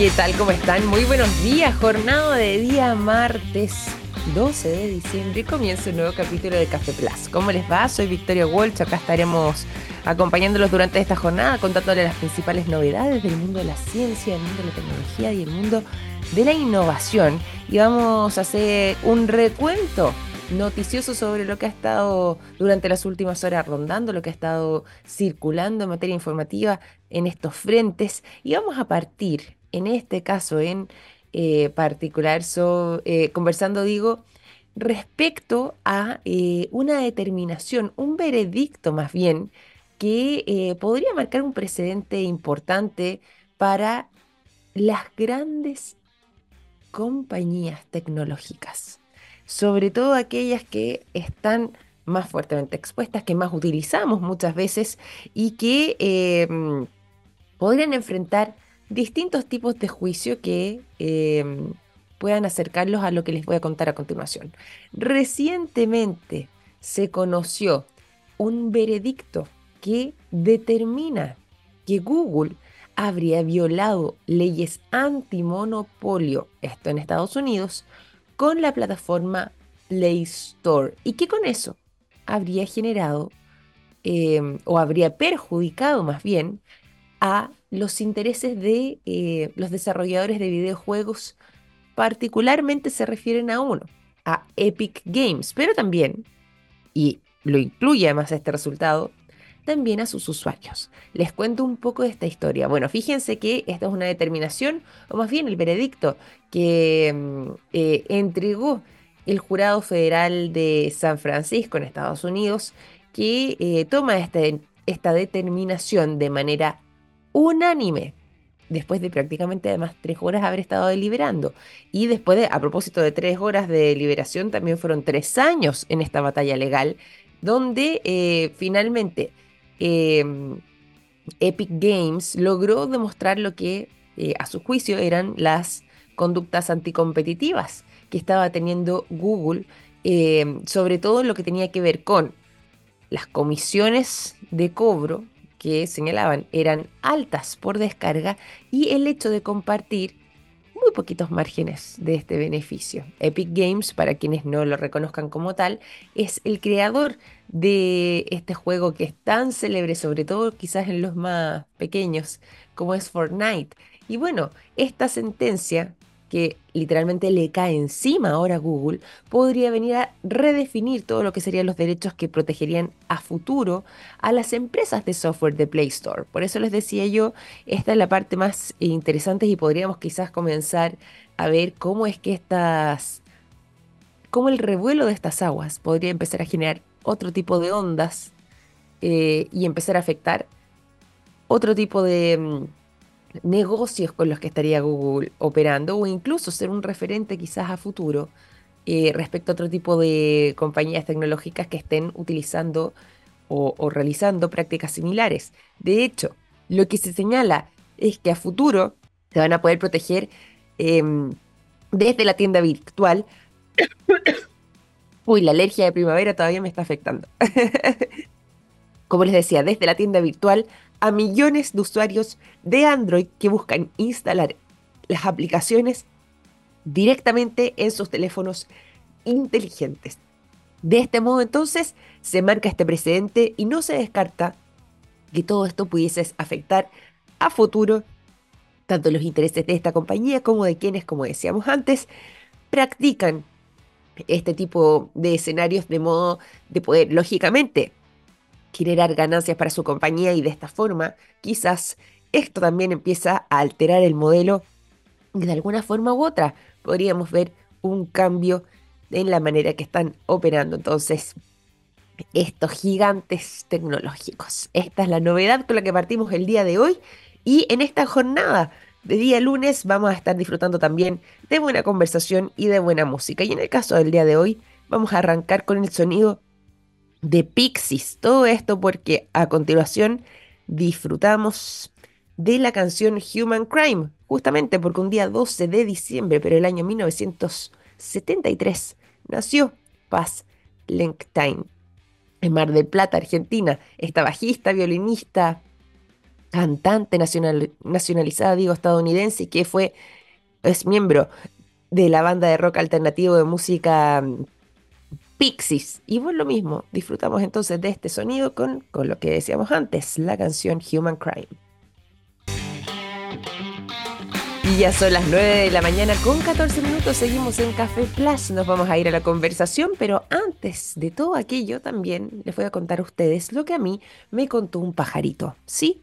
¿Qué tal? ¿Cómo están? Muy buenos días. Jornada de día martes 12 de diciembre. Comienza un nuevo capítulo de Café Plus. ¿Cómo les va? Soy Victoria Walsh. Acá estaremos acompañándolos durante esta jornada, contándoles las principales novedades del mundo de la ciencia, del mundo de la tecnología y el mundo de la innovación. Y vamos a hacer un recuento noticioso sobre lo que ha estado durante las últimas horas rondando, lo que ha estado circulando en materia informativa en estos frentes. Y vamos a partir en este caso en eh, particular, eh, conversando, digo, respecto a eh, una determinación, un veredicto más bien, que podría marcar un precedente importante para las grandes compañías tecnológicas, sobre todo aquellas que están más fuertemente expuestas, que más utilizamos muchas veces y que podrían enfrentar distintos tipos de juicio que em, puedan acercarlos a lo que les voy a contar a continuación. Recientemente se conoció un veredicto que determina que Google habría violado leyes antimonopolio, esto en Estados Unidos, con la plataforma Play Store y que con eso habría generado em, o habría perjudicado más bien a los intereses de eh, los desarrolladores de videojuegos, particularmente se refieren a uno, a Epic Games, pero también, y lo incluye además este resultado, también a sus usuarios. Les cuento un poco de esta historia. Bueno, fíjense que esta es una determinación, o más bien el veredicto que mm, eh, entregó el Jurado Federal de San Francisco en Estados Unidos, que eh, toma este, esta determinación de manera unánime, después de prácticamente además tres horas haber estado deliberando. Y después de, a propósito de tres horas de deliberación, también fueron tres años en esta batalla legal, donde eh, finalmente em, Epic Games logró demostrar lo que eh, a su juicio eran las conductas anticompetitivas que estaba teniendo Google, em, sobre todo lo que tenía que ver con las comisiones de cobro que señalaban eran altas por descarga y el hecho de compartir muy poquitos márgenes de este beneficio. Epic Games, para quienes no lo reconozcan como tal, es el creador de este juego que es tan célebre, sobre todo quizás en los más pequeños, como es Fortnite. Y bueno, esta sentencia que literalmente le cae encima ahora a Google, podría venir a redefinir todo lo que serían los derechos que protegerían a futuro a las empresas de software de Play Store. Por eso les decía yo, esta es la parte más interesante y podríamos quizás comenzar a ver cómo es que estas, cómo el revuelo de estas aguas podría empezar a generar otro tipo de ondas eh, y empezar a afectar otro tipo de mm, negocios con los que estaría Google operando o incluso ser un referente quizás a futuro eh, respecto a otro tipo de compañías tecnológicas que estén utilizando o, realizando prácticas similares. De hecho, lo que se señala es que a futuro se van a poder proteger em, desde la tienda virtual. Uy, la alergia de primavera todavía me está afectando. Como les decía, desde la tienda virtual a millones de usuarios de Android que buscan instalar las aplicaciones directamente en sus teléfonos inteligentes. De este modo entonces se marca este precedente y no se descarta que todo esto pudiese afectar a futuro tanto los intereses de esta compañía como de quienes, como decíamos antes, practican este tipo de escenarios de modo de poder, lógicamente, generar ganancias para su compañía y de esta forma quizás esto también empieza a alterar el modelo y de alguna forma u otra podríamos ver un cambio en la manera que están operando entonces estos gigantes tecnológicos. Esta es la novedad con la que partimos el día de hoy y en esta jornada de día lunes vamos a estar disfrutando también de buena conversación y de buena música. Y en el caso del día de hoy vamos a arrancar con el sonido de Pixies. Todo esto porque a continuación disfrutamos de la canción Human Crime, justamente porque un día 12 de diciembre, pero el año 1973, nació Paz Lenktine. En Mar del Plata, Argentina, esta bajista, violinista, cantante nacional, nacionalizada, digo, estadounidense, que fue, es miembro de la banda de rock alternativo de música mm, Pixies. Y bueno, lo mismo, disfrutamos entonces de este sonido con, con lo que decíamos antes, la canción Human Crime. Y ya son las 9 de la mañana con 14 minutos, seguimos en Café Plus, nos vamos a ir a la conversación, pero antes de todo aquello también les voy a contar a ustedes lo que a mí me contó un pajarito. Sí,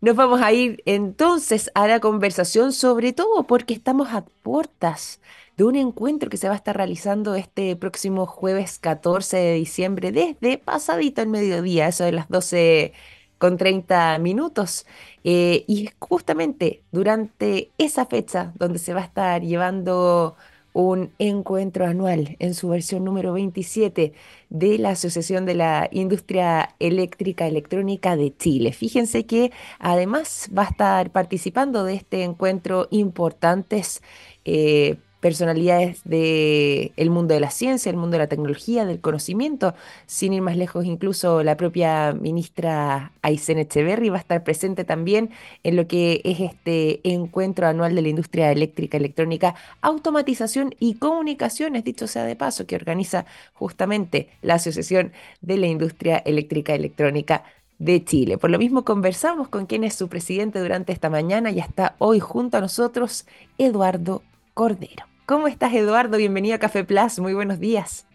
Nos vamos a ir entonces a la conversación, sobre todo porque estamos a puertas de un encuentro que se va a estar realizando este próximo jueves 14 de diciembre, desde pasadito el mediodía, eso de las 12 con 30 minutos. Eh, y justamente durante esa fecha donde se va a estar llevando un encuentro anual en su versión número 27 de la Asociación de la Industria Eléctrica Electrónica de Chile. Fíjense que además va a estar participando de este encuentro importantes eh, personalidades del mundo de la ciencia, el mundo de la tecnología, del conocimiento, sin ir más lejos, incluso la propia ministra Aysén Echeverry va a estar presente también en lo que es este encuentro anual de la industria eléctrica, electrónica, automatización y comunicaciones, dicho sea de paso, que organiza justamente la Asociación de la Industria Eléctrica Electrónica de Chile. Por lo mismo conversamos con quien es su presidente durante esta mañana y está hoy junto a nosotros, Eduardo Cordero. ¿Cómo estás, Eduardo? Bienvenido a Café Plus. Muy buenos días.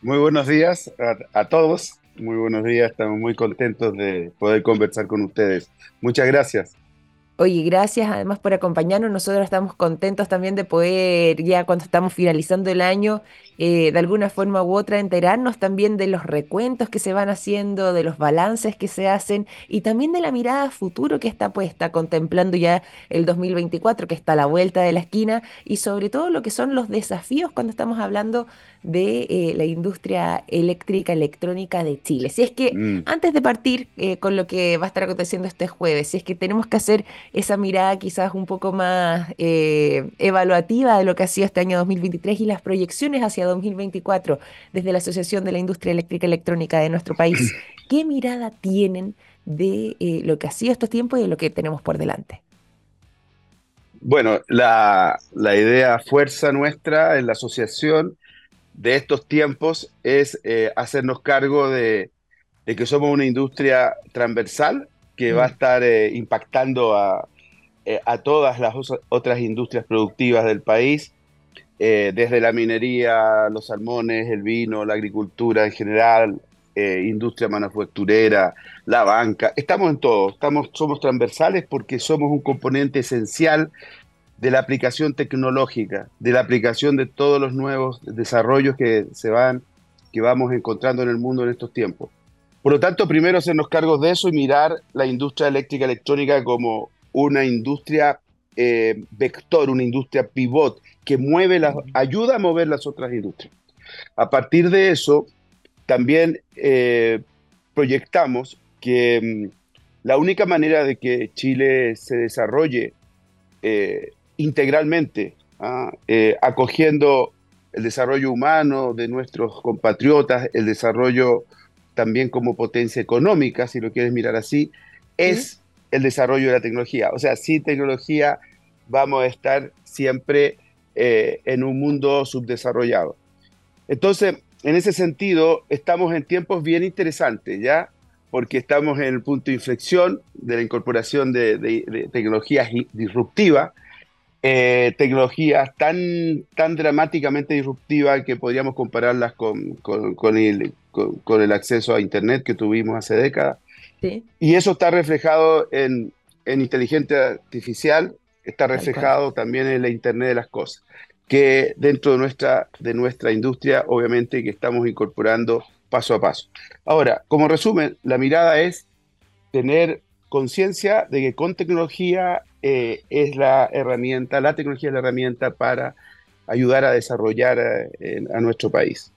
Muy buenos días a, todos. Muy buenos días. Estamos muy contentos de poder conversar con ustedes. Muchas gracias. Oye, gracias además por acompañarnos. Nosotros estamos contentos también de poder, ya cuando estamos finalizando el año, eh, de alguna forma u otra, enterarnos también de los recuentos que se van haciendo, de los balances que se hacen y también de la mirada futuro que está puesta, contemplando ya el 2024 que está a la vuelta de la esquina y sobre todo lo que son los desafíos cuando estamos hablando de eh, la industria eléctrica electrónica de Chile. Si es que mm. antes de partir eh, con lo que va a estar aconteciendo este jueves, si es que tenemos que hacer esa mirada quizás un poco más evaluativa de lo que ha sido este año 2023 y las proyecciones hacia 2024 desde la Asociación de la Industria Eléctrica Electrónica de nuestro país, ¿qué mirada tienen de lo que ha sido estos tiempos y de lo que tenemos por delante? Bueno, la, la idea fuerza nuestra en la asociación de estos tiempos es eh, hacernos cargo de, que somos una industria transversal que va a mm. estar eh, impactando a, eh, a, todas las otras industrias productivas del país, desde la minería, los salmones, el vino, la agricultura en general, industria manufacturera, la banca. Estamos en todo, estamos, somos transversales porque somos un componente esencial de la aplicación tecnológica, de la aplicación de todos los nuevos desarrollos que se van, que vamos encontrando en el mundo en estos tiempos. Por lo tanto, primero hacernos cargos de eso y mirar la industria eléctrica electrónica como una industria eh, vector, una industria pivot que mueve las, ayuda a mover las otras industrias. A partir de eso, también eh, proyectamos que mm, la única manera de que Chile se desarrolle eh, integralmente, ¿ah? acogiendo el desarrollo humano de nuestros compatriotas, el desarrollo también como potencia económica, si lo quieres mirar así, es el desarrollo de la tecnología. O sea, sin tecnología vamos a estar siempre eh, en un mundo subdesarrollado. Entonces, en ese sentido, estamos en tiempos bien interesantes, ¿ya? Porque estamos en el punto de inflexión de la incorporación de, de tecnologías disruptivas eh, tecnologías tan, tan dramáticamente disruptivas que podríamos compararlas con, con, el, con, el, acceso a Internet que tuvimos hace décadas. Y eso está reflejado en, en inteligencia artificial, está reflejado también en la Internet de las cosas, que dentro de nuestra, de nuestra industria, obviamente, que estamos incorporando paso a paso. Ahora, como resumen, la mirada es tener conciencia de que con tecnología eh, es la herramienta, la tecnología es la herramienta para ayudar a desarrollar eh, a nuestro país.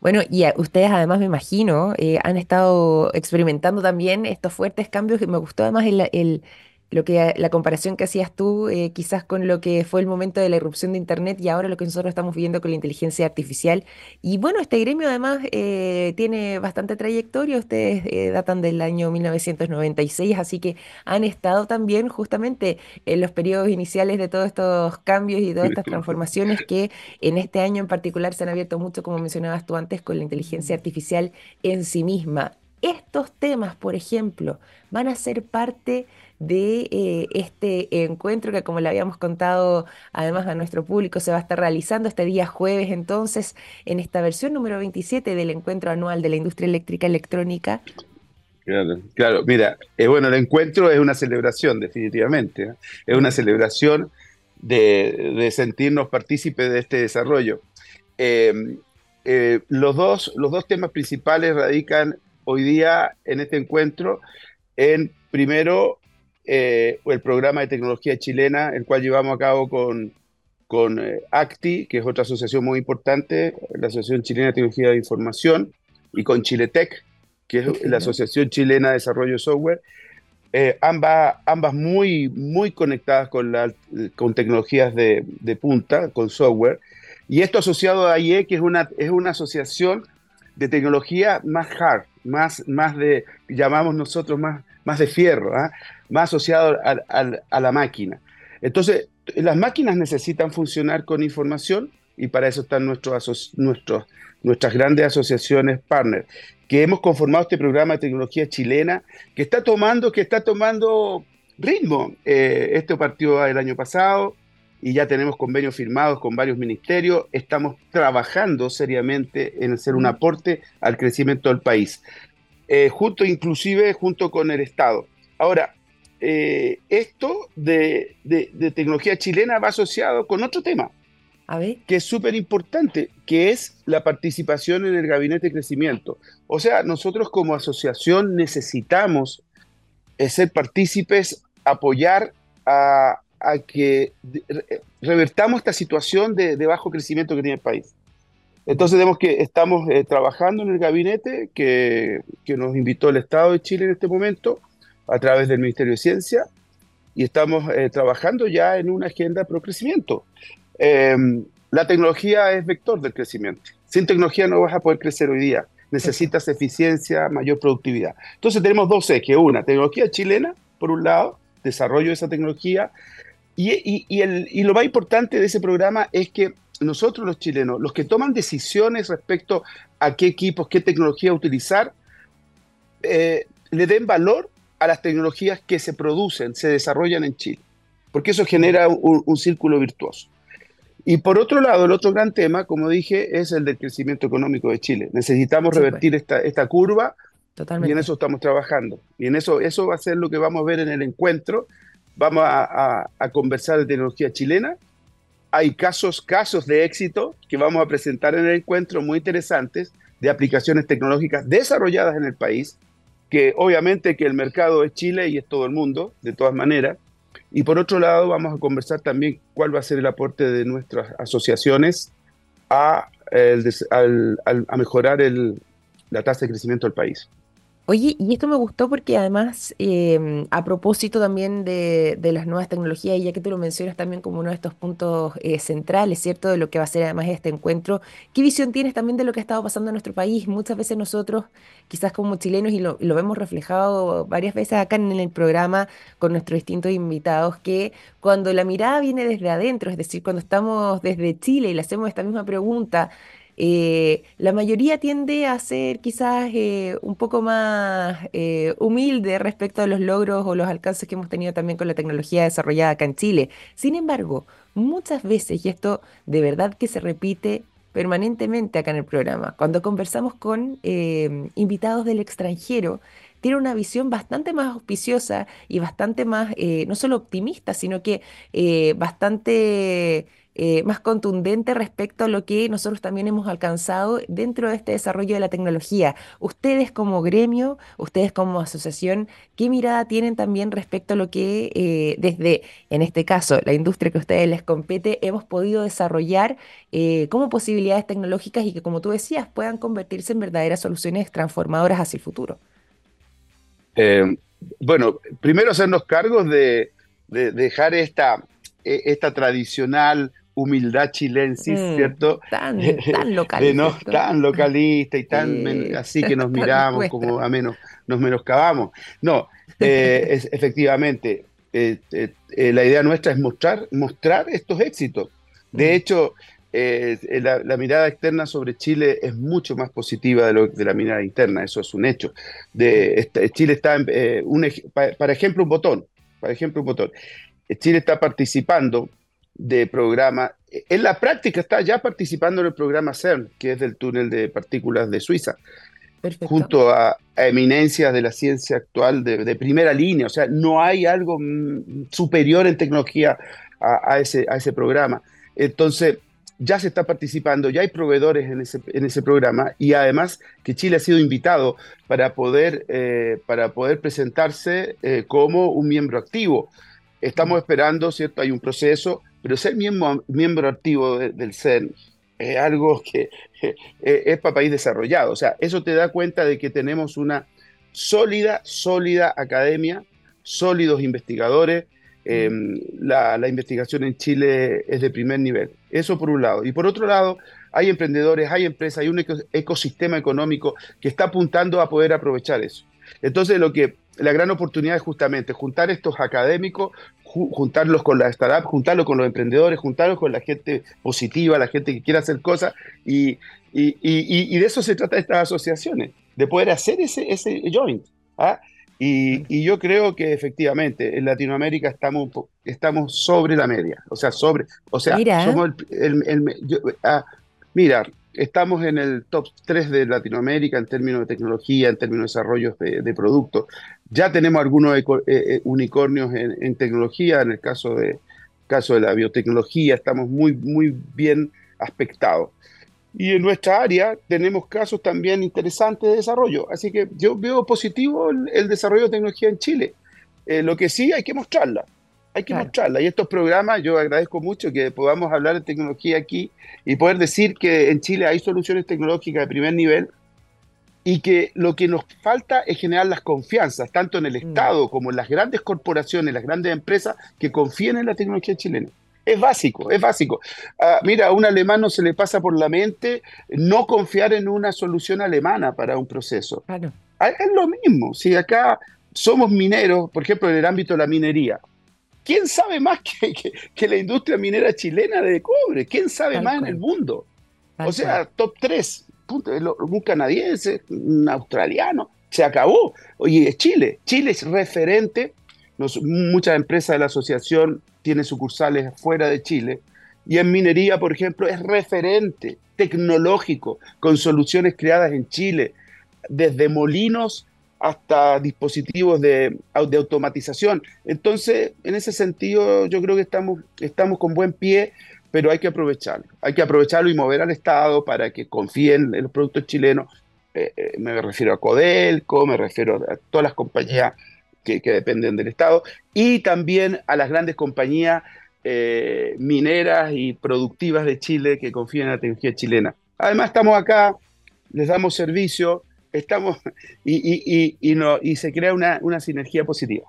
Bueno, y ustedes además me imagino eh, han estado experimentando también estos fuertes cambios que me gustó además el, lo que la comparación que hacías tú, eh, quizás con lo que fue el momento de la irrupción de Internet y ahora lo que nosotros estamos viendo con la inteligencia artificial. Y bueno, este gremio además eh, tiene bastante trayectoria, ustedes eh, datan del año 1996, así que han estado también justamente en los periodos iniciales de todos estos cambios y todas estas transformaciones que en este año en particular se han abierto mucho, como mencionabas tú antes, con la inteligencia artificial en sí misma. Estos temas, por ejemplo, van a ser parte de eh, este encuentro que como le habíamos contado además a nuestro público se va a estar realizando este día jueves entonces en esta versión número 27 del encuentro anual de la industria eléctrica electrónica. Claro, claro. mira, eh, bueno, el encuentro es una celebración definitivamente, ¿eh? es una celebración de, sentirnos partícipes de este desarrollo. Em, los, dos, los dos temas principales radican hoy día en este encuentro en, primero, eh, el programa de tecnología chilena, el cual llevamos a cabo con, con eh, ACTI, que es otra asociación muy importante, la Asociación Chilena de Tecnología de Información, y con Chiletech, que es la Asociación Chilena de Desarrollo de Software, eh, ambas, ambas muy, muy conectadas con, la, con tecnologías de, de, punta, con software. Y esto asociado a AIE, que es una, es una asociación de tecnología más hard, más, más de, llamamos nosotros, más, más de fierro, ¿ah? Más asociado a, la máquina. Entonces, las máquinas necesitan funcionar con información y para eso están nuestros, nuestros, nuestras grandes asociaciones partners, que hemos conformado este programa de tecnología chilena que está tomando, que está tomando ritmo. Eh, este partió el año pasado y ya tenemos convenios firmados con varios ministerios. Estamos trabajando seriamente en hacer un aporte al crecimiento del país, eh, junto inclusive junto con el Estado. Ahora, eh, esto de, tecnología chilena va asociado con otro tema, que es súper importante, que es la participación en el gabinete de crecimiento. O sea, nosotros como asociación necesitamos eh, ser partícipes, apoyar a, que revertamos esta situación de, bajo crecimiento que tiene el país. Entonces vemos que estamos eh, trabajando en el gabinete que, que nos invitó el Estado de Chile en este momento a través del Ministerio de Ciencia y estamos eh, trabajando ya en una agenda pro crecimiento. Em, la tecnología es vector del crecimiento. Sin tecnología no vas a poder crecer hoy día. Necesitas eficiencia, mayor productividad. Entonces tenemos dos ejes. Una, tecnología chilena, por un lado, desarrollo de esa tecnología. Y, y, el, y lo más importante de ese programa es que nosotros los chilenos, los que toman decisiones respecto a qué equipos, qué tecnología utilizar, eh, le den valor a las tecnologías que se producen, se desarrollan en Chile, porque eso genera un, círculo virtuoso. Y por otro lado, el otro gran tema, como dije, es el del crecimiento económico de Chile. Necesitamos revertir pues. esta, esta curva Totalmente. y en eso estamos trabajando. Y en eso, eso va a ser lo que vamos a ver en el encuentro. Vamos a, a conversar de tecnología chilena. Hay casos, casos de éxito que vamos a presentar en el encuentro muy interesantes de aplicaciones tecnológicas desarrolladas en el país que obviamente que el mercado es Chile y es todo el mundo, de todas maneras. Y por otro lado, vamos a conversar también cuál va a ser el aporte de nuestras asociaciones a, a mejorar la tasa de crecimiento del país. Oye, y esto me gustó porque además, em, a propósito también de, las nuevas tecnologías, y ya que tú lo mencionas también como uno de estos puntos eh, centrales, ¿cierto? De lo que va a ser además este encuentro, ¿qué visión tienes también de lo que ha estado pasando en nuestro país? Muchas veces nosotros, quizás como chilenos, y lo, lo vemos reflejado varias veces acá en el programa con nuestros distintos invitados, que cuando la mirada viene desde adentro, es decir, cuando estamos desde Chile y le hacemos esta misma pregunta, eh, la mayoría tiende a ser quizás eh, un poco más eh, humilde respecto a los logros o los alcances que hemos tenido también con la tecnología desarrollada acá en Chile. Sin embargo, muchas veces, y esto de verdad que se repite permanentemente acá en el programa, cuando conversamos con invitados del extranjero, tiene una visión bastante más auspiciosa y bastante más, no solo optimista, sino que bastante eh, más contundente respecto a lo que nosotros también hemos alcanzado dentro de este desarrollo de la tecnología. Ustedes como gremio, ustedes como asociación, ¿qué mirada tienen también respecto a lo que eh, desde, en este caso, la industria que a ustedes les compete, hemos podido desarrollar eh, como posibilidades tecnológicas y que, como tú decías, puedan convertirse en verdaderas soluciones transformadoras hacia el futuro? bueno, primero hacernos cargos de, de dejar esta, e, esta tradicional humildad chilensis, mm, ¿cierto? Tan, tan localista. no, tan localista y tan así que nos miramos como a menos, nos menoscabamos. No, eh, es, efectivamente, eh, eh, la idea nuestra es mostrar, mostrar estos éxitos. De mm. hecho, la, mirada externa sobre Chile es mucho más positiva de, lo, de la mirada interna, eso es un hecho. De, Chile está, en, un, para ejemplo, un botón, para ejemplo, un botón. Chile está participando de programa. En la práctica está ya participando en el programa CERN, que es del túnel de partículas de Suiza, junto a, eminencias de la ciencia actual de, primera línea. O sea, no hay algo mm, superior en tecnología a, ese, a ese programa. Entonces, ya se está participando, ya hay proveedores en ese, en ese programa y además que Chile ha sido invitado para poder, eh, para poder presentarse eh, como un miembro activo. Estamos esperando, ¿cierto? Hay un proceso, pero ser miembro, miembro activo del CERN es algo que es para país desarrollado. O sea, eso te da cuenta de que tenemos una sólida, sólida academia, sólidos investigadores. Em, la, investigación en Chile es de primer nivel. Eso por un lado. Y por otro lado, hay emprendedores, hay empresas, hay un ecosistema económico que está apuntando a poder aprovechar eso. Entonces, lo que la gran oportunidad es justamente juntar estos académicos juntarlos con la startup, juntarlos con los emprendedores, juntarlos con la gente positiva, la gente que quiere hacer cosas, y, y, de eso se trata estas asociaciones, de poder hacer ese, ese joint. ¿ah? Y, yo creo que efectivamente en Latinoamérica estamos, estamos sobre la media, o sea, sobre, o sea, somos el, el, ah, mira, estamos en el top 3 de Latinoamérica en términos de tecnología, en términos de desarrollo de, productos. Ya tenemos algunos eh, eh, unicornios en, tecnología, en el caso de, caso de la biotecnología, estamos muy, muy bien aspectados. Y en nuestra área tenemos casos también interesantes de desarrollo. Así que yo veo positivo el, desarrollo de tecnología en Chile. Eh, lo que sí hay que mostrarla hay que mostrarla. Y estos programas, yo agradezco mucho que podamos hablar de tecnología aquí y poder decir que en Chile hay soluciones tecnológicas de primer nivel y que lo que nos falta es generar las confianzas, tanto en el mm. Estado como en las grandes corporaciones, las grandes empresas que confíen en la tecnología chilena. Es básico, es básico. Ah, mira, a un alemán no se le pasa por la mente no confiar en una solución alemana para un proceso. Claro. Ah, es lo mismo. Si acá somos mineros, por ejemplo, en el ámbito de la minería, ¿Quién sabe más que, la industria minera chilena de cobre? ¿Quién sabe más en el mundo? o sea, top 3, un canadiense, un australiano, se acabó. Oye, es Chile. Chile es referente. muchas empresas de la asociación tienen sucursales fuera de Chile. Y en minería, por ejemplo, es referente tecnológico con soluciones creadas en Chile, desde molinos hasta dispositivos de, automatización. Entonces, en ese sentido, yo creo que estamos, estamos con buen pie, pero hay que aprovecharlo. Hay que aprovecharlo y mover al Estado para que confíen en los productos chilenos. Eh, eh, me refiero a Codelco, me refiero a todas las compañías que, dependen del Estado y también a las grandes compañías eh, mineras y productivas de Chile que confían en la tecnología chilena. Además, estamos acá, les damos servicio, estamos y, y, y se crea una sinergia positiva.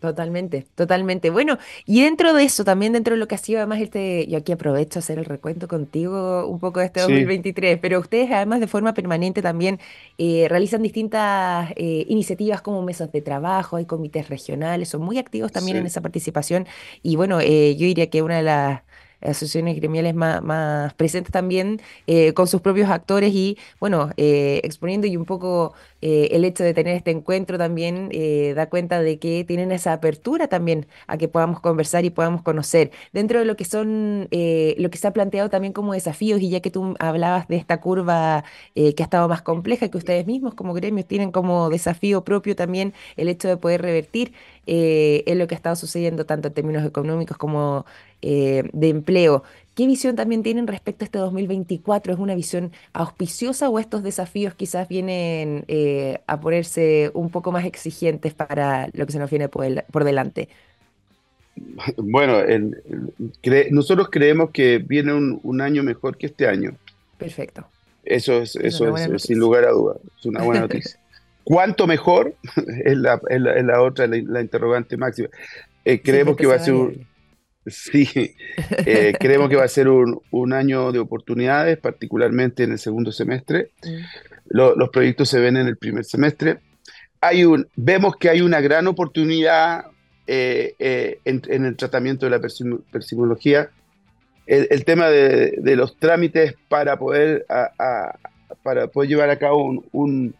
Totalmente, totalmente. Bueno, y dentro de eso, también dentro de lo que ha sido además este, yo aquí aprovecho a hacer el recuento contigo un poco de este 2023, pero ustedes además de forma permanente también eh, realizan distintas eh, iniciativas como mesas de trabajo, hay comités regionales, son muy activos también en esa participación. Y bueno, eh, yo diría que una de las asociaciones gremiales más, presentes también eh, con sus propios actores y, bueno, eh, exponiendo y un poco eh, el hecho de tener este encuentro también da cuenta de que tienen esa apertura también a que podamos conversar y podamos conocer. Dentro de lo que son, lo que se ha planteado también como desafíos, y ya que tú hablabas de esta curva que ha estado más compleja, que ustedes mismos como gremios tienen como desafío propio también el hecho de poder revertir en lo que ha estado sucediendo tanto en términos económicos como eh, de empleo. ¿Qué visión también tienen respecto a este 2024? ¿Es una visión auspiciosa o estos desafíos quizás vienen eh, a ponerse un poco más exigentes para lo que se nos viene por, delante? Bueno, nosotros creemos que viene un, año mejor que este año. Perfecto. Eso es, eso es, sin lugar a dudas, es una buena noticia. ¿Cuánto mejor? es, la, otra, la, interrogante máxima. Eh, creemos que va a ser un, Sí, eh, creemos que va a ser un, año de oportunidades, particularmente en el segundo semestre. Mm. los proyectos se ven en el primer semestre. Hay un, vemos que hay una gran oportunidad eh, eh, en, el tratamiento de la persimología. El, tema de, los trámites para poder, para poder llevar a cabo un,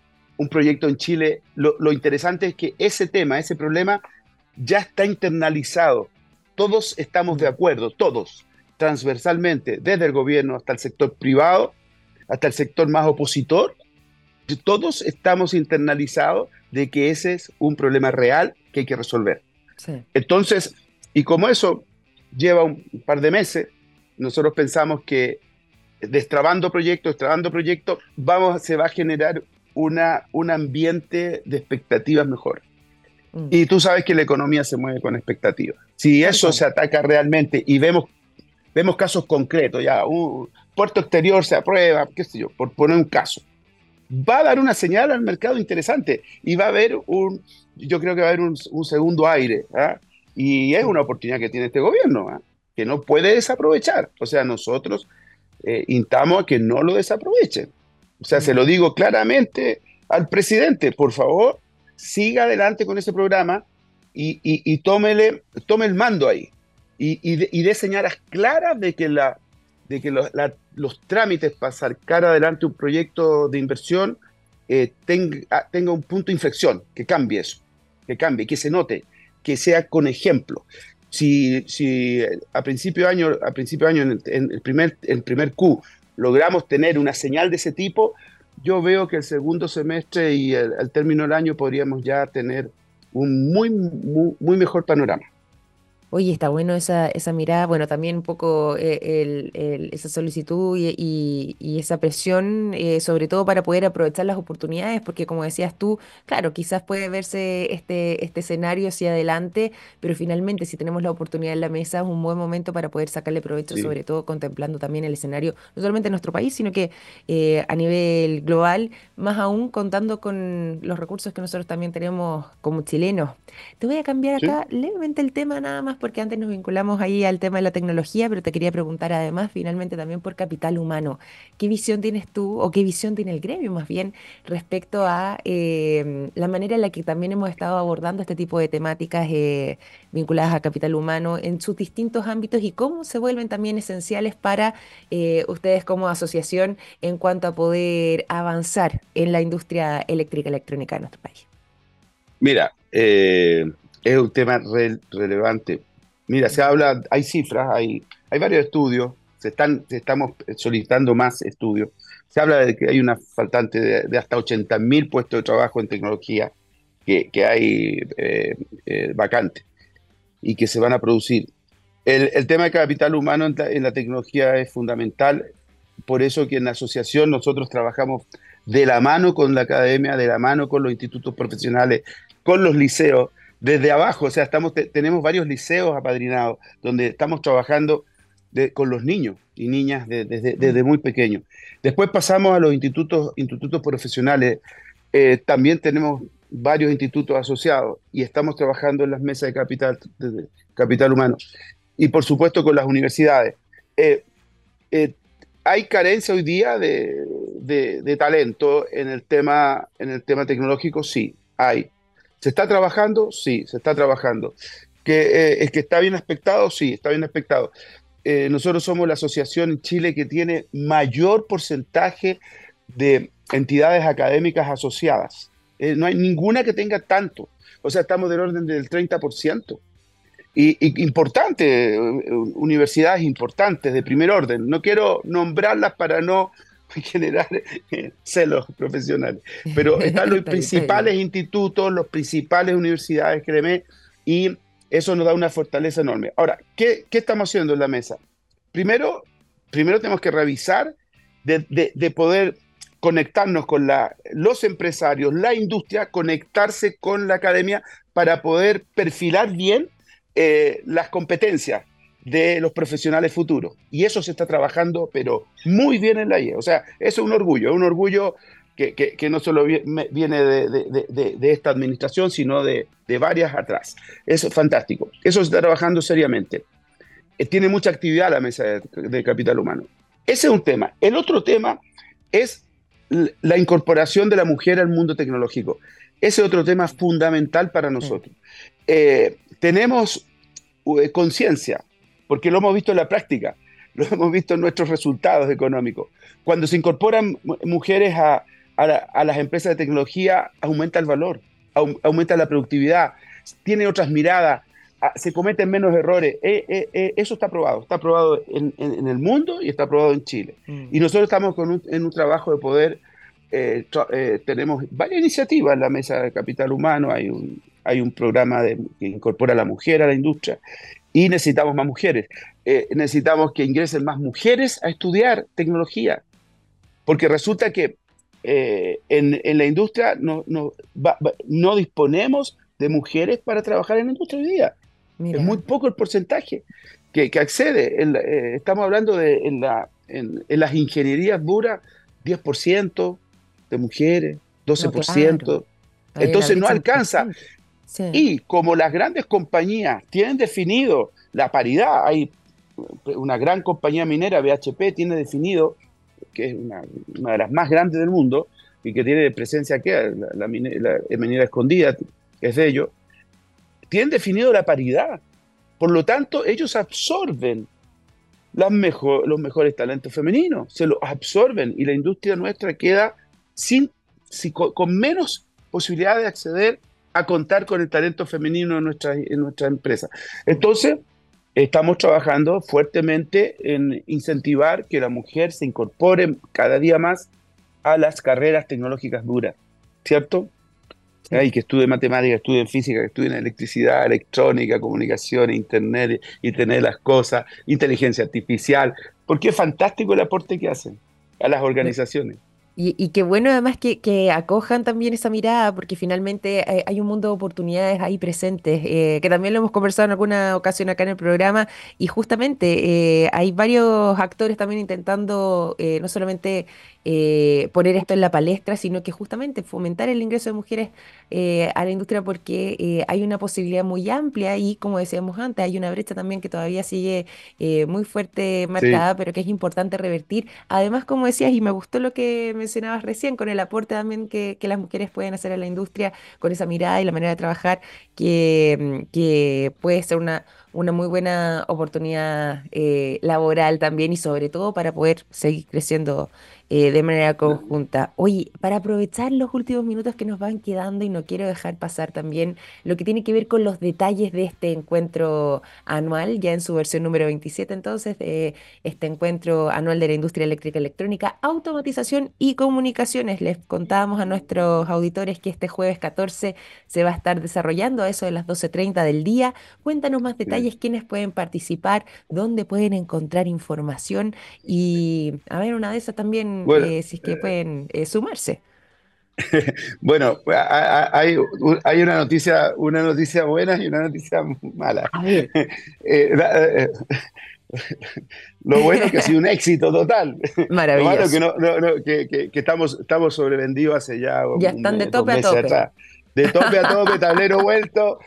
proyecto en Chile, lo interesante es que ese tema, ese problema, ya está internalizado todos estamos de acuerdo, todos, transversalmente, desde el gobierno hasta el sector privado, hasta el sector más opositor, todos estamos internalizados de que ese es un problema real que hay que resolver. Entonces, y como eso lleva un par de meses, nosotros pensamos que destrabando proyectos, destrabando proyectos, vamos, se va a generar una, un ambiente de expectativas mejor. Mm. Y tú sabes que la economía se mueve con expectativas. Si eso se ataca realmente y vemos, vemos casos concretos, ya, un puerto exterior se aprueba, qué sé yo, por poner un caso, va a dar una señal al mercado interesante y va a haber un, yo creo que va a haber un, segundo aire. ¿ah? Y es una oportunidad que tiene este gobierno, ¿ah? que no puede desaprovechar. O sea, nosotros eh, intamos a que no lo desaprovechen. O sea, se lo digo claramente al presidente, por favor, siga adelante con ese programa y, tómele, tome el mando ahí. Y, dé señales claras de que, la, de que los trámites para sacar adelante un proyecto de inversión eh, tenga, tenga un punto de inflexión, que cambie eso, que cambie, que se note, que sea con ejemplo. Si, si a principio de año, a principio de año en, el primer, en el primer Q logramos tener una señal de ese tipo, yo veo que el segundo semestre y al término del año podríamos ya tener un muy, muy mejor panorama. Oye, está bueno esa, esa mirada, bueno, también un poco eh, esa solicitud y, esa presión, eh, sobre todo para poder aprovechar las oportunidades, porque como decías tú, claro, quizás puede verse este, este escenario hacia adelante, pero finalmente si tenemos la oportunidad en la mesa es un buen momento para poder sacarle provecho, sobre todo contemplando también el escenario, no solamente en nuestro país, sino que eh, a nivel global, más aún contando con los recursos que nosotros también tenemos como chilenos. Te voy a cambiar acá levemente el tema nada más porque antes nos vinculamos ahí al tema de la tecnología, pero te quería preguntar además finalmente también por capital humano. ¿Qué visión tienes tú o qué visión tiene el gremio más bien respecto a eh, la manera en la que también hemos estado abordando este tipo de temáticas eh, vinculadas a capital humano en sus distintos ámbitos y cómo se vuelven también esenciales para eh, ustedes como asociación en cuanto a poder avanzar en la industria eléctrica electrónica de nuestro país? Mira, es un tema relevante Mira, se habla, hay cifras, hay, hay varios estudios, se están, estamos solicitando más estudios. Se habla de que hay una faltante de, hasta 80.000 puestos de trabajo en tecnología que, hay eh, eh, vacantes y que se van a producir. El, tema de capital humano en la, tecnología es fundamental, por eso que en la asociación nosotros trabajamos de la mano con la academia, de la mano con los institutos profesionales, con los liceos, desde abajo, o sea, estamos, tenemos varios liceos apadrinados donde estamos trabajando con los niños y niñas desde, muy pequeños. Después pasamos a los institutos, institutos profesionales. Eh, también tenemos varios institutos asociados y estamos trabajando en las mesas de capital, de capital humano. Y por supuesto con las universidades. Eh, eh, hay carencia hoy día de, de, talento en el, tema, en el tema tecnológico, sí, hay. ¿Se está trabajando? Sí, se está trabajando. ¿Que, eh, ¿Es que está bien aspectado? Sí, está bien aspectado. eh, nosotros somos la asociación en Chile que tiene mayor porcentaje de entidades académicas asociadas. Eh, no hay ninguna que tenga tanto. O sea, estamos del orden del 30%. Y, y importante, universidades importantes de primer orden. No quiero nombrarlas para no generar celos profesionales, pero están los principales institutos, los principales universidades, créeme, y eso nos da una fortaleza enorme. Ahora, ¿qué, qué estamos haciendo en la mesa? Primero, primero tenemos que revisar de, de, poder conectarnos con la, los empresarios, la industria, conectarse con la academia para poder perfilar bien eh, las competencias de los profesionales futuros. Y eso se está trabajando, pero muy bien en la IE. O sea, eso es un orgullo, es un orgullo que, no solo viene de, esta administración, sino de, varias atrás. Eso es fantástico. Eso se está trabajando seriamente. Eh, tiene mucha actividad la mesa de, capital humano. Ese es un tema. El otro tema es la incorporación de la mujer al mundo tecnológico. Ese es otro tema fundamental para nosotros. Eh, tenemos eh, conciencia, porque lo hemos visto en la práctica, lo hemos visto en nuestros resultados económicos. Cuando se incorporan mujeres a, a, las empresas de tecnología aumenta el valor, aumenta la productividad, tiene otras miradas, se cometen menos errores. Eh, eh, eh, eso está probado, está probado en, el mundo y está probado en Chile. Mm. Y nosotros estamos con en un trabajo de poder, tenemos varias iniciativas en la Mesa de Capital Humano, hay un, hay un programa de, que incorpora a la mujer a la industria y necesitamos más mujeres. necesitamos que ingresen más mujeres a estudiar tecnología, porque resulta que eh, en, la industria no, no, no, disponemos de mujeres para trabajar en la industria hoy día. Es muy poco el porcentaje que, accede. Eh, estamos hablando de en, la, en, las ingenierías duras, 10% de mujeres, 12%. Entonces no alcanza. Y como las grandes compañías tienen definido la paridad, hay una gran compañía minera, BHP, tiene definido que es una, de las más grandes del mundo y que tiene presencia aquí, la, minera, escondida, es de ellos, tienen definido la paridad. Por lo tanto, ellos absorben las mejor, los mejores talentos femeninos, se los absorben y la industria nuestra queda sin, con, menos posibilidad de acceder a contar con el talento femenino en nuestra, en nuestra empresa. Entonces, estamos trabajando fuertemente en incentivar que la mujer se incorpore cada día más a las carreras tecnológicas duras, ¿cierto? Y que estudie matemáticas, estudien física, que estudien electricidad, electrónica, comunicación, internet, internet de las cosas, inteligencia artificial, porque es fantástico el aporte que hacen a las organizaciones. Y, y qué bueno además que, acojan también esa mirada, porque finalmente hay, un mundo de oportunidades ahí presentes, eh, que también lo hemos conversado en alguna ocasión acá en el programa, y justamente eh, hay varios actores también intentando eh, no solamente eh, poner esto en la palestra, sino que justamente fomentar el ingreso de mujeres eh, a la industria porque eh, hay una posibilidad muy amplia y como decíamos antes, hay una brecha también que todavía sigue muy fuerte marcada, pero que es importante revertir. Además, como decías, y me gustó lo que mencionabas recién, con el aporte también que, las mujeres pueden hacer a la industria, con esa mirada y la manera de trabajar, que, que puede ser una una muy buena oportunidad laboral también y sobre todo para poder seguir creciendo eh, de manera conjunta. Oye, para aprovechar los últimos minutos que nos van quedando y no quiero dejar pasar también lo que tiene que ver con los detalles de este encuentro anual, ya en su versión número 27 entonces, de este encuentro anual de la industria eléctrica electrónica, automatización y comunicaciones. Les contábamos a nuestros auditores que este jueves 14 se va a estar desarrollando a eso de las 12.30 del día. Cuéntanos más detalles, quiénes pueden participar, dónde pueden encontrar información y a ver, una de esas también eh, si es que pueden eh, sumarse. bueno, hay, hay, una noticia, una noticia buena y una noticia mala. Eh, lo bueno es que ha sido un éxito total. Maravilloso. Lo malo que, que, que, estamos, estamos sobrevendidos hace ya. Ya están de tope a tope. De tope a tope, tablero vuelto.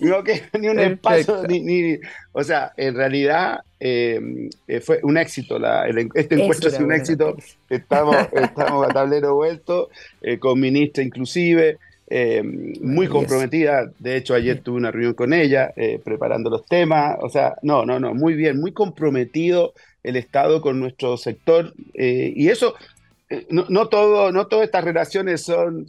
No que ni un espacio, ni, o sea, en realidad eh, eh, fue un éxito, la, este encuentro ha sido un éxito, estamos, estamos a tablero vuelto, eh, con ministra inclusive, eh, muy comprometida. De hecho, ayer tuve una reunión con ella, eh, preparando los temas. O sea, no, no, no, muy bien, muy comprometido el Estado con nuestro sector. Eh, y eso, no, no, todo, no todas estas relaciones son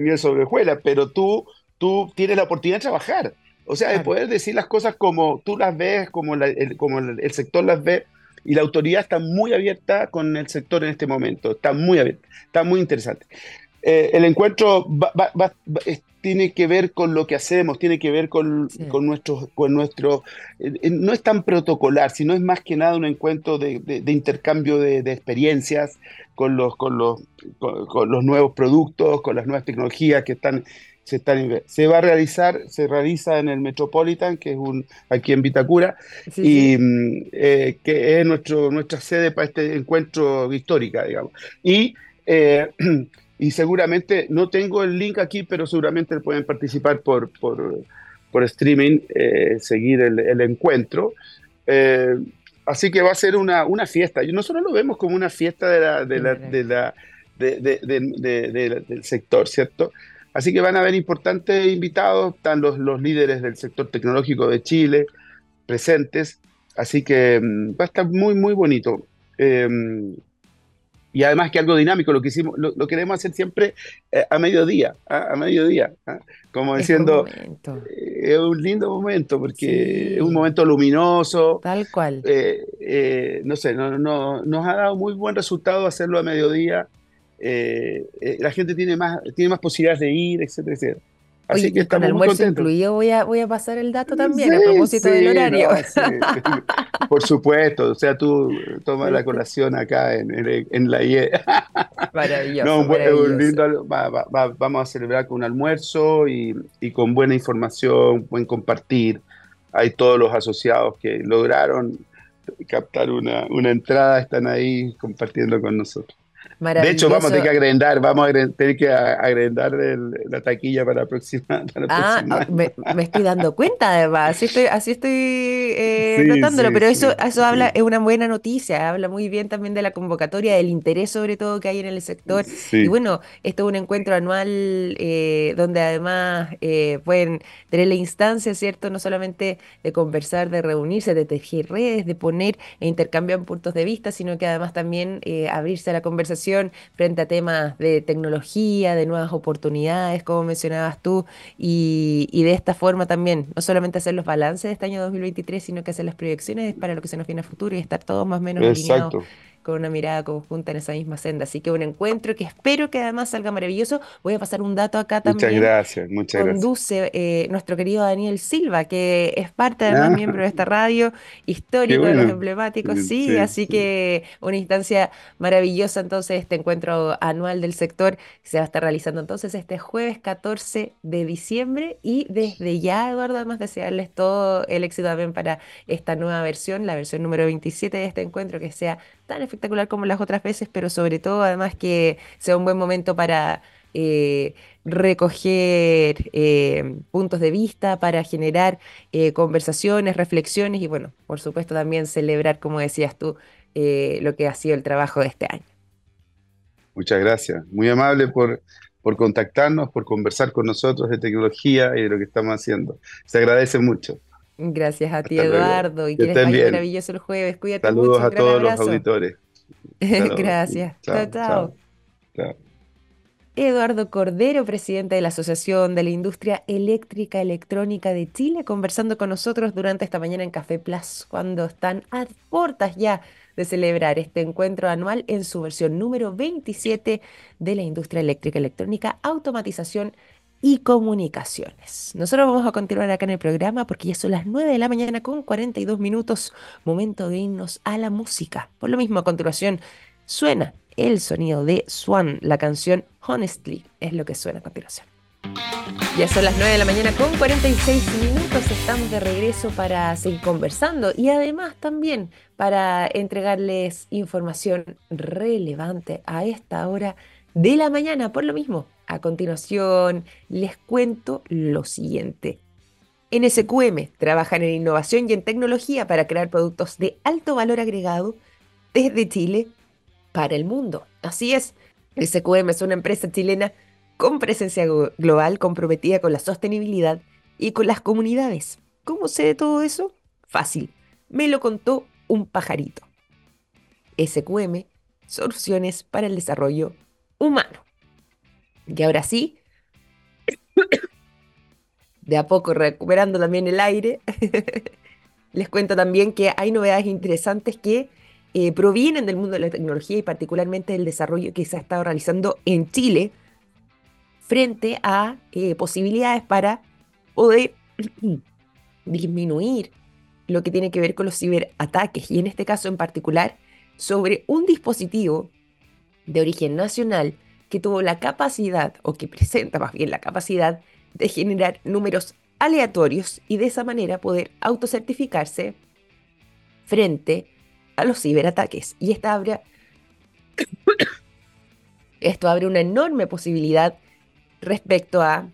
miel sobre hojuelas, pero tú, tú tienes la oportunidad de trabajar. O sea, de poder decir las cosas como tú las ves, como, el, como el sector las ve y la autoridad está muy abierta con el sector en este momento, está muy abierta, está muy interesante. Eh, el encuentro tiene que ver con lo que hacemos, tiene que ver con, con nuestro, con nuestro eh, eh, no es tan protocolar, sino es más que nada un encuentro de, intercambio de, experiencias con los, con, los, con los nuevos productos, con las nuevas tecnologías que están se, va a realizar, se realiza en el Metropolitan, que es un aquí en Vitacura, y mm, eh, que es nuestro, nuestra sede para este encuentro histórica, digamos. Y, eh, y seguramente, no tengo el link aquí, pero seguramente pueden participar por, por, por streaming, eh, seguir el, encuentro. así que va a ser una, una fiesta. Y nosotros lo vemos como una fiesta de la, de la, de la del sector, ¿cierto? Así que van a haber importantes invitados, están los, los líderes del sector tecnológico de Chile presentes, así que mm, va a estar muy, muy bonito. Em, y además que algo dinámico, lo que hicimos, lo, queremos hacer siempre eh, a mediodía, ¿ah? a mediodía, ¿ah? como diciendo, eh, es un lindo momento, porque es un momento luminoso. Tal cual. Eh, no sé, no, no, nos ha dado muy buen resultado hacerlo a mediodía. Eh, eh, la gente tiene más, tiene más posibilidades de ir, etcétera, etcétera. Así que estamos con almuerzo incluido voy a, voy a pasar el dato también a propósito del horario. Por supuesto, o sea, tú tomas la colación acá en, en, la IE. Maravilloso. maravilloso. vamos a celebrar con un almuerzo y, y, con buena información, buen compartir. Hay todos los asociados que lograron captar una, una entrada, están ahí compartiendo con nosotros. De hecho, vamos a tener que agrandar, vamos a tener que agrandar la taquilla para la próxima. ah, ah me, estoy dando cuenta además, así estoy, así estoy eh, notándolo, pero eso, eso habla, es una buena noticia, habla muy bien también de la convocatoria, del interés sobre todo que hay en el sector. Y bueno, esto es un encuentro anual eh, donde además eh, pueden tener la instancia, ¿cierto? No solamente de conversar, de reunirse, de tejer redes, de poner e intercambiar puntos de vista, sino que además también abrirse a la conversación frente a temas de tecnología, de nuevas oportunidades, como mencionabas tú, y, de esta forma también, no solamente hacer los balances de este año 2023, sino que hacer las proyecciones para lo que se nos viene a futuro y estar todos más o menos alineados con una mirada conjunta en esa misma senda. Así que un encuentro que espero que además salga maravilloso. Voy a pasar un dato acá también. Muchas gracias, muchas Conduce eh, nuestro querido Daniel Silva, que es parte además ah. miembro de esta radio, histórico de los emblemáticos, sí, así que una instancia maravillosa entonces este encuentro anual del sector se va a estar realizando entonces este jueves 14 de diciembre y desde ya, Eduardo, además desearles todo el éxito también para esta nueva versión, la versión número 27 de este encuentro, que sea tan espectacular como las otras veces, pero sobre todo además que sea un buen momento para eh, recoger eh, puntos de vista, para generar eh, conversaciones, reflexiones y bueno, por supuesto también celebrar, como decías tú, lo que ha sido el trabajo de este año. Muchas gracias. Muy amable por, por contactarnos, por conversar con nosotros de tecnología y de lo que estamos haciendo. Se agradece mucho. Gracias a ti, Eduardo. Y que, les vaya maravilloso el jueves. Cuídate Saludos a todos los auditores. Gracias. Chao chao, Eduardo Cordero, presidente de la Asociación de la Industria Eléctrica Electrónica de Chile, conversando con nosotros durante esta mañana en Café Plus, cuando están a puertas ya de celebrar este encuentro anual en su versión número 27 de la industria eléctrica electrónica, automatización y comunicaciones. Nosotros vamos a continuar acá en el programa porque ya son las 9 de la mañana con 42 minutos, momento de irnos a la música. Por lo mismo, a continuación suena el sonido de Swan, la canción Honestly, es lo que suena a continuación. Ya son las 9 de la mañana con 46 minutos, estamos de regreso para seguir conversando y además también para entregarles información relevante a esta hora de la mañana, por lo mismo, a continuación, les cuento lo siguiente. En SQM trabajan en innovación y en tecnología para crear productos de alto valor agregado desde Chile para el mundo. Así es, SQM es una empresa chilena con presencia global comprometida con la sostenibilidad y con las comunidades. ¿Cómo sé de todo eso? Fácil. Me lo contó un pajarito. SQM, Soluciones para el Desarrollo Humano. Y ahora sí, de a poco recuperando también el aire, les cuento también que hay novedades interesantes que eh, provienen del mundo de la tecnología y particularmente del desarrollo que se ha estado realizando en Chile frente a eh, posibilidades para poder disminuir lo que tiene que ver con los ciberataques y en este caso en particular sobre un dispositivo de origen nacional que tuvo la capacidad o que presenta más bien la capacidad de generar números aleatorios y de esa manera poder autocertificarse frente a los ciberataques. Y esta abre, esto abre una enorme posibilidad respecto a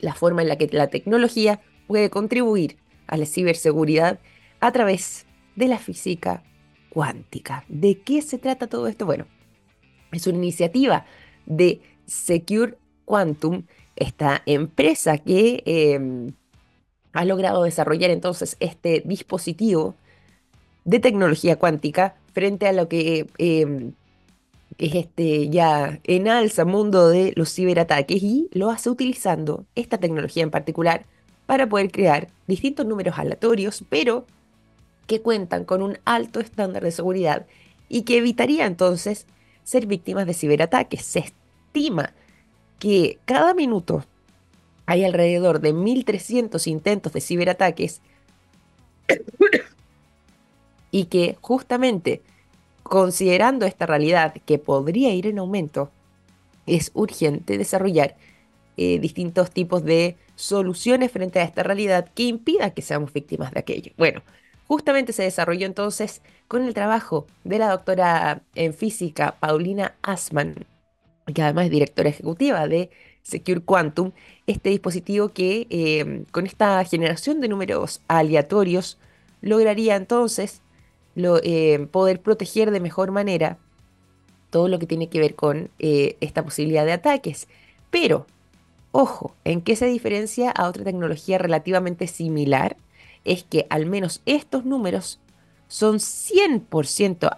la forma en la que la tecnología puede contribuir a la ciberseguridad a través de la física cuántica. ¿De qué se trata todo esto? Bueno, es una iniciativa de Secure Quantum, esta empresa que em, ha logrado desarrollar entonces este dispositivo de tecnología cuántica frente a lo que em, es este ya en alza mundo de los ciberataques y lo hace utilizando esta tecnología en particular para poder crear distintos números aleatorios, pero que cuentan con un alto estándar de seguridad y que evitaría entonces ser víctimas de ciberataques. Se estima que cada minuto hay alrededor de 1.300 intentos de ciberataques y que justamente Considerando esta realidad que podría ir en aumento, es urgente desarrollar eh, distintos tipos de soluciones frente a esta realidad que impida que seamos víctimas de aquello. Bueno, justamente se desarrolló entonces con el trabajo de la doctora en física Paulina Asman, que además es directora ejecutiva de Secure Quantum, este dispositivo que eh, con esta generación de números aleatorios lograría entonces eh, poder proteger de mejor manera todo lo que tiene que ver con eh, esta posibilidad de ataques. Pero, ojo, ¿en qué se diferencia a otra tecnología relativamente similar? Es que al menos estos números son 100%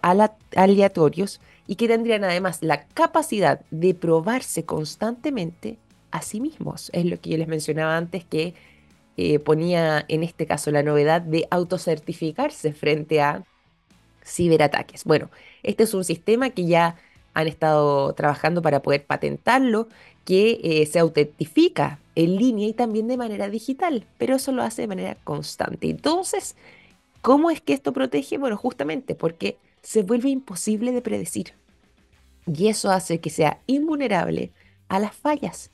aleatorios y que tendrían además la capacidad de probarse constantemente a sí mismos. Es lo que yo les mencionaba antes que eh, ponía en este caso la novedad de autocertificarse frente a ciberataques. Bueno, este es un sistema que ya han estado trabajando para poder patentarlo, que eh, se autentifica en línea y también de manera digital, pero eso lo hace de manera constante. Entonces, ¿cómo es que esto protege? Bueno, justamente porque se vuelve imposible de predecir. Y eso hace que sea invulnerable a las fallas.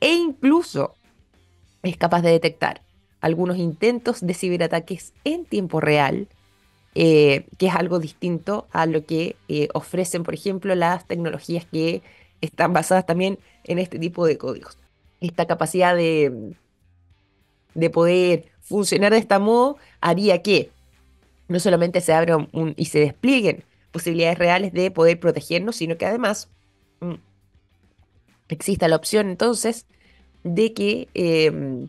E incluso es capaz de detectar algunos intentos de ciberataques en tiempo real eh, que es algo distinto a lo que eh, ofrecen, por ejemplo, las tecnologías que están basadas también en este tipo de códigos. Esta capacidad de, de poder funcionar de esta modo haría que no solamente se abran y se desplieguen posibilidades reales de poder protegernos, sino que además mm, exista la opción entonces de que em,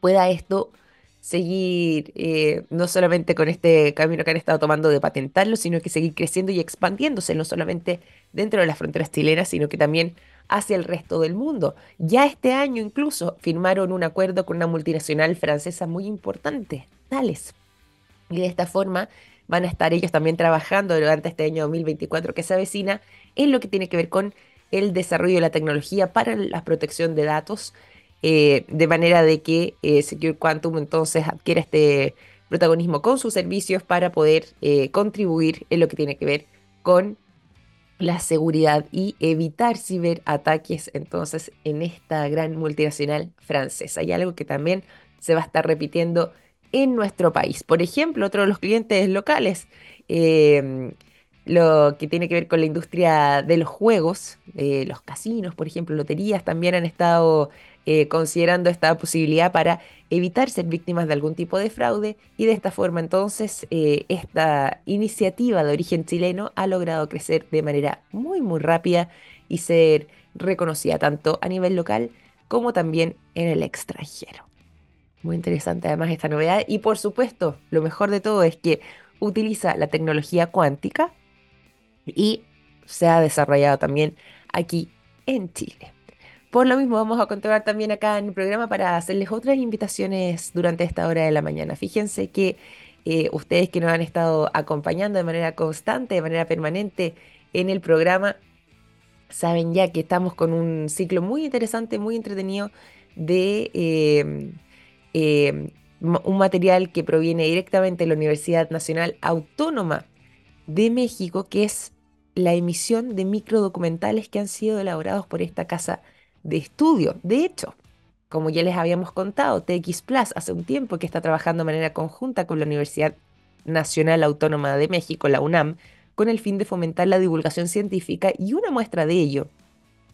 pueda esto seguir eh, no solamente con este camino que han estado tomando de patentarlo, sino que seguir creciendo y expandiéndose, no solamente dentro de las fronteras chilenas, sino que también hacia el resto del mundo. Ya este año incluso firmaron un acuerdo con una multinacional francesa muy importante, Thales. Y de esta forma van a estar ellos también trabajando durante este año 2024 que se avecina en lo que tiene que ver con el desarrollo de la tecnología para la protección de datos eh, de manera de que eh, Secure Quantum entonces adquiera este protagonismo con sus servicios para poder eh, contribuir en lo que tiene que ver con la seguridad y evitar ciberataques entonces en esta gran multinacional francesa. Y algo que también se va a estar repitiendo en nuestro país. Por ejemplo, otro de los clientes locales, lo que tiene que ver con la industria de los juegos, los casinos, por ejemplo, loterías, también han estado eh, considerando esta posibilidad para evitar ser víctimas de algún tipo de fraude y de esta forma entonces eh, esta iniciativa de origen chileno ha logrado crecer de manera muy muy rápida y ser reconocida tanto a nivel local como también en el extranjero. Muy interesante además esta novedad y por supuesto lo mejor de todo es que utiliza la tecnología cuántica y se ha desarrollado también aquí en Chile. Por lo mismo vamos a continuar también acá en el programa para hacerles otras invitaciones durante esta hora de la mañana. Fíjense que eh, ustedes que nos han estado acompañando de manera constante, de manera permanente en el programa, saben ya que estamos con un ciclo muy interesante, muy entretenido de em, em, un material que proviene directamente de la Universidad Nacional Autónoma de México, que es la emisión de microdocumentales que han sido elaborados por esta casa de estudio. De hecho, como ya les habíamos contado, TX Plus hace un tiempo que está trabajando de manera conjunta con la Universidad Nacional Autónoma de México, la UNAM, con el fin de fomentar la divulgación científica y una muestra de ello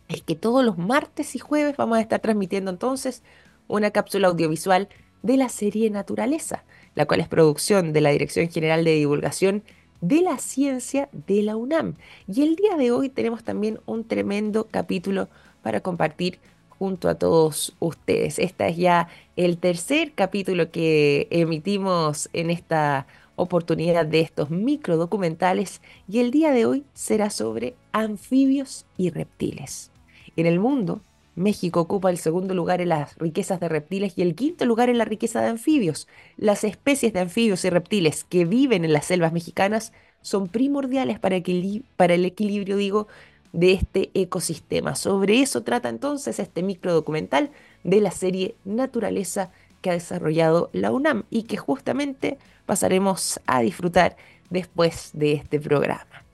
es que todos los martes y jueves vamos a estar transmitiendo entonces una cápsula audiovisual de la serie Naturaleza, la cual es producción de la Dirección General de Divulgación de la Ciencia de la UNAM. Y el día de hoy tenemos también un tremendo capítulo para compartir junto a todos ustedes. Este es ya el tercer capítulo que emitimos en esta oportunidad de estos micro documentales y el día de hoy será sobre anfibios y reptiles. En el mundo, México ocupa el segundo lugar en las riquezas de reptiles y el quinto lugar en la riqueza de anfibios. Las especies de anfibios y reptiles que viven en las selvas mexicanas son primordiales para, para el equilibrio, digo, de este ecosistema. Sobre eso trata entonces este micro documental de la serie Naturaleza que ha desarrollado la UNAM y que justamente pasaremos a disfrutar después de este programa.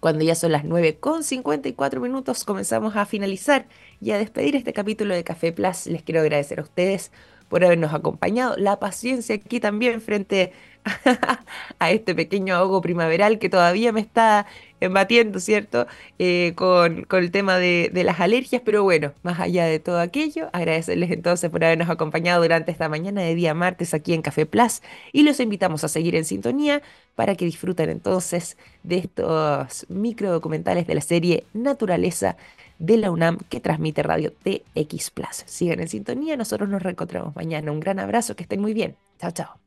Cuando ya son las 9 con 54 minutos comenzamos a finalizar y a despedir este capítulo de Café Plus. Les quiero agradecer a ustedes por habernos acompañado, la paciencia aquí también frente a este pequeño ahogo primaveral que todavía me está embatiendo, ¿cierto? Eh, con, el tema de, de, las alergias, pero bueno, más allá de todo aquello, agradecerles entonces por habernos acompañado durante esta mañana de día martes aquí en Café Plus y los invitamos a seguir en sintonía para que disfruten entonces de estos micro documentales de la serie Naturaleza de la UNAM que transmite Radio TX Plus. Sigan en sintonía, nosotros nos reencontramos mañana. Un gran abrazo, que estén muy bien. Chao, chao.